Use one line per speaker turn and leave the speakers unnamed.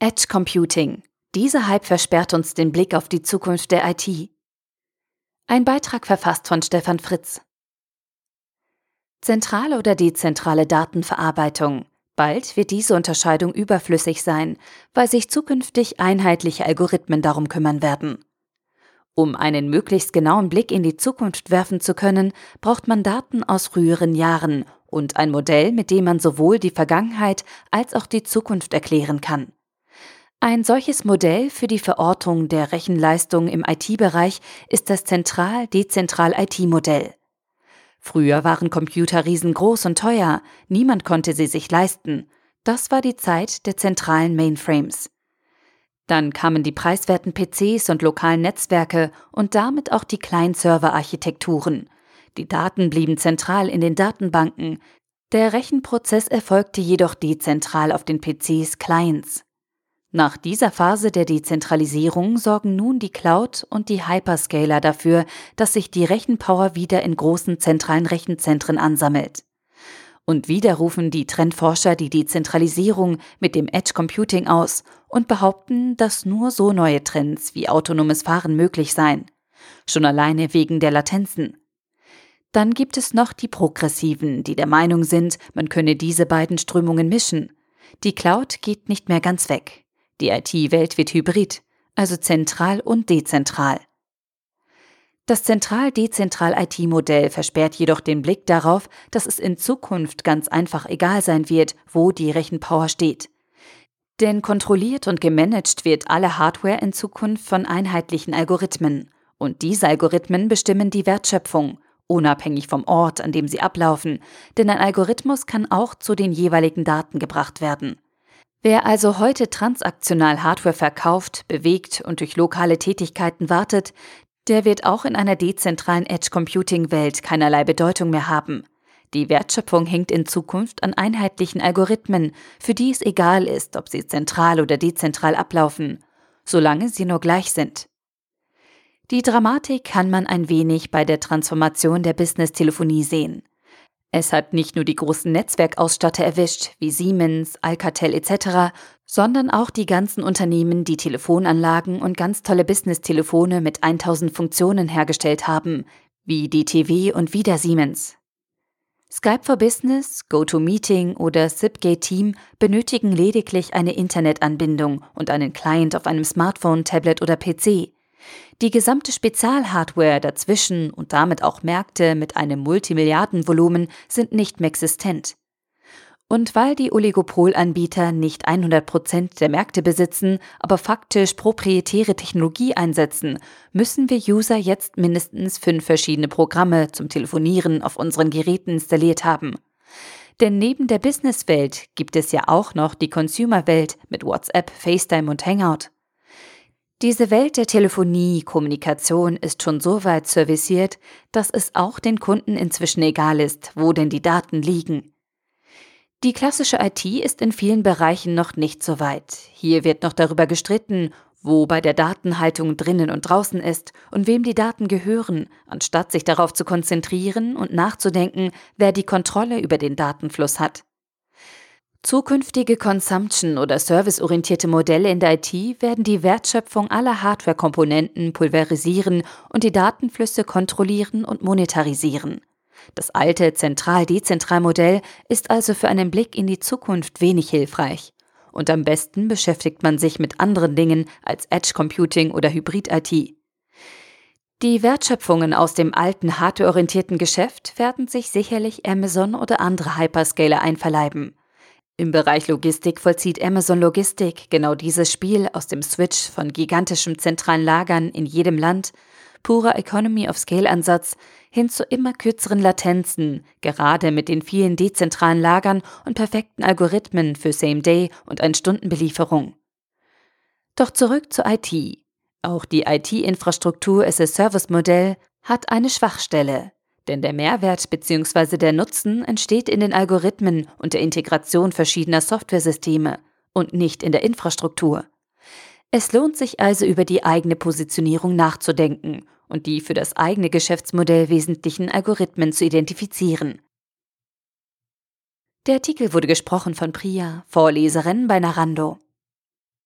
Edge Computing. Dieser Hype versperrt uns den Blick auf die Zukunft der IT. Ein Beitrag verfasst von Stefan Fritz. Zentrale oder dezentrale Datenverarbeitung. Bald wird diese Unterscheidung überflüssig sein, weil sich zukünftig einheitliche Algorithmen darum kümmern werden. Um einen möglichst genauen Blick in die Zukunft werfen zu können, braucht man Daten aus früheren Jahren und ein Modell, mit dem man sowohl die Vergangenheit als auch die Zukunft erklären kann. Ein solches Modell für die Verortung der Rechenleistung im IT-Bereich ist das Zentral-Dezentral-IT-Modell. Früher waren Computer riesengroß und teuer, niemand konnte sie sich leisten. Das war die Zeit der zentralen Mainframes. Dann kamen die preiswerten PCs und lokalen Netzwerke und damit auch die Client-Server-Architekturen. Die Daten blieben zentral in den Datenbanken. Der Rechenprozess erfolgte jedoch dezentral auf den PCs Clients. Nach dieser Phase der Dezentralisierung sorgen nun die Cloud und die Hyperscaler dafür, dass sich die Rechenpower wieder in großen zentralen Rechenzentren ansammelt. Und wieder rufen die Trendforscher die Dezentralisierung mit dem Edge Computing aus und behaupten, dass nur so neue Trends wie autonomes Fahren möglich seien. Schon alleine wegen der Latenzen. Dann gibt es noch die Progressiven, die der Meinung sind, man könne diese beiden Strömungen mischen. Die Cloud geht nicht mehr ganz weg. Die IT-Welt wird hybrid, also zentral und dezentral. Das Zentral-Dezentral-IT-Modell versperrt jedoch den Blick darauf, dass es in Zukunft ganz einfach egal sein wird, wo die Rechenpower steht. Denn kontrolliert und gemanagt wird alle Hardware in Zukunft von einheitlichen Algorithmen. Und diese Algorithmen bestimmen die Wertschöpfung, unabhängig vom Ort, an dem sie ablaufen, denn ein Algorithmus kann auch zu den jeweiligen Daten gebracht werden. Wer also heute transaktional Hardware verkauft, bewegt und durch lokale Tätigkeiten wartet, der wird auch in einer dezentralen Edge Computing Welt keinerlei Bedeutung mehr haben. Die Wertschöpfung hängt in Zukunft an einheitlichen Algorithmen, für die es egal ist, ob sie zentral oder dezentral ablaufen, solange sie nur gleich sind. Die Dramatik kann man ein wenig bei der Transformation der Business-Telefonie sehen. Es hat nicht nur die großen Netzwerkausstatter erwischt, wie Siemens, Alcatel etc., sondern auch die ganzen Unternehmen, die Telefonanlagen und ganz tolle Business-Telefone mit 1000 Funktionen hergestellt haben, wie DTW und wieder Siemens. Skype for Business, GoToMeeting oder Zipgate Team benötigen lediglich eine Internetanbindung und einen Client auf einem Smartphone, Tablet oder PC. Die gesamte Spezialhardware dazwischen und damit auch Märkte mit einem Multimilliardenvolumen sind nicht mehr existent. Und weil die Oligopolanbieter nicht 100 Prozent der Märkte besitzen, aber faktisch proprietäre Technologie einsetzen, müssen wir User jetzt mindestens fünf verschiedene Programme zum Telefonieren auf unseren Geräten installiert haben. Denn neben der Businesswelt gibt es ja auch noch die Consumerwelt mit WhatsApp, FaceTime und Hangout. Diese Welt der Telefonie, Kommunikation ist schon so weit serviciert, dass es auch den Kunden inzwischen egal ist, wo denn die Daten liegen. Die klassische IT ist in vielen Bereichen noch nicht so weit. Hier wird noch darüber gestritten, wo bei der Datenhaltung drinnen und draußen ist und wem die Daten gehören, anstatt sich darauf zu konzentrieren und nachzudenken, wer die Kontrolle über den Datenfluss hat. Zukünftige Consumption- oder serviceorientierte Modelle in der IT werden die Wertschöpfung aller Hardware-Komponenten pulverisieren und die Datenflüsse kontrollieren und monetarisieren. Das alte Zentral-Dezentral-Modell ist also für einen Blick in die Zukunft wenig hilfreich. Und am besten beschäftigt man sich mit anderen Dingen als Edge Computing oder Hybrid-IT. Die Wertschöpfungen aus dem alten hardwareorientierten Geschäft werden sich sicherlich Amazon oder andere Hyperscaler einverleiben. Im Bereich Logistik vollzieht Amazon Logistik genau dieses Spiel aus dem Switch von gigantischem zentralen Lagern in jedem Land, purer Economy of Scale Ansatz hin zu immer kürzeren Latenzen, gerade mit den vielen dezentralen Lagern und perfekten Algorithmen für Same-Day und Ein-Stunden-Belieferung. Doch zurück zur IT. Auch die IT-Infrastruktur as a Service-Modell hat eine Schwachstelle, denn der Mehrwert bzw. der Nutzen entsteht in den Algorithmen und der Integration verschiedener Softwaresysteme und nicht in der Infrastruktur. Es lohnt sich also über die eigene Positionierung nachzudenken und die für das eigene Geschäftsmodell wesentlichen Algorithmen zu identifizieren. Der Artikel wurde gesprochen von Priya, Vorleserin bei Narando.